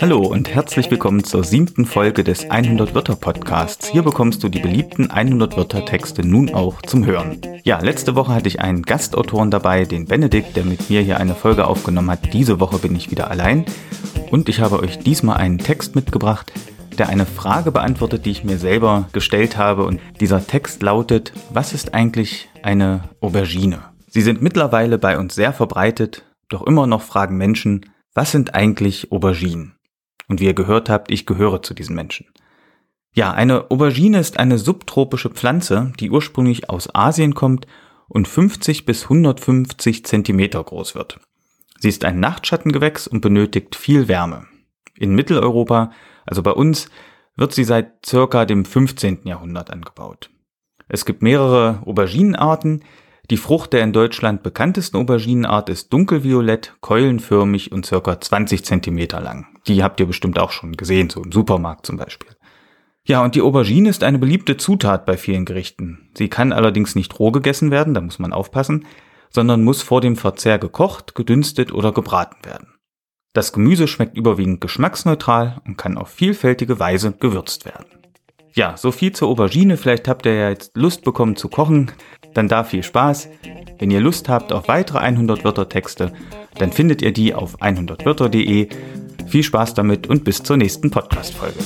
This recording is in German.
Hallo und herzlich willkommen zur siebten Folge des 100 Wörter Podcasts. Hier bekommst du die beliebten 100 Wörter Texte nun auch zum Hören. Ja, letzte Woche hatte ich einen Gastautoren dabei, den Benedikt, der mit mir hier eine Folge aufgenommen hat. Diese Woche bin ich wieder allein und ich habe euch diesmal einen Text mitgebracht, der eine Frage beantwortet, die ich mir selber gestellt habe. Und dieser Text lautet, was ist eigentlich eine Aubergine? Sie sind mittlerweile bei uns sehr verbreitet, doch immer noch fragen Menschen, was sind eigentlich Auberginen? Und wie ihr gehört habt, ich gehöre zu diesen Menschen. Ja, eine Aubergine ist eine subtropische Pflanze, die ursprünglich aus Asien kommt und 50 bis 150 Zentimeter groß wird. Sie ist ein Nachtschattengewächs und benötigt viel Wärme. In Mitteleuropa also bei uns wird sie seit circa dem 15. Jahrhundert angebaut. Es gibt mehrere Auberginenarten. Die Frucht der in Deutschland bekanntesten Auberginenart ist dunkelviolett, keulenförmig und circa 20 Zentimeter lang. Die habt ihr bestimmt auch schon gesehen, so im Supermarkt zum Beispiel. Ja, und die Aubergine ist eine beliebte Zutat bei vielen Gerichten. Sie kann allerdings nicht roh gegessen werden, da muss man aufpassen, sondern muss vor dem Verzehr gekocht, gedünstet oder gebraten werden. Das Gemüse schmeckt überwiegend geschmacksneutral und kann auf vielfältige Weise gewürzt werden. Ja, so viel zur Aubergine. Vielleicht habt ihr ja jetzt Lust bekommen zu kochen. Dann da viel Spaß. Wenn ihr Lust habt auf weitere 100 Wörter Texte, dann findet ihr die auf 100wörter.de. Viel Spaß damit und bis zur nächsten Podcast-Folge.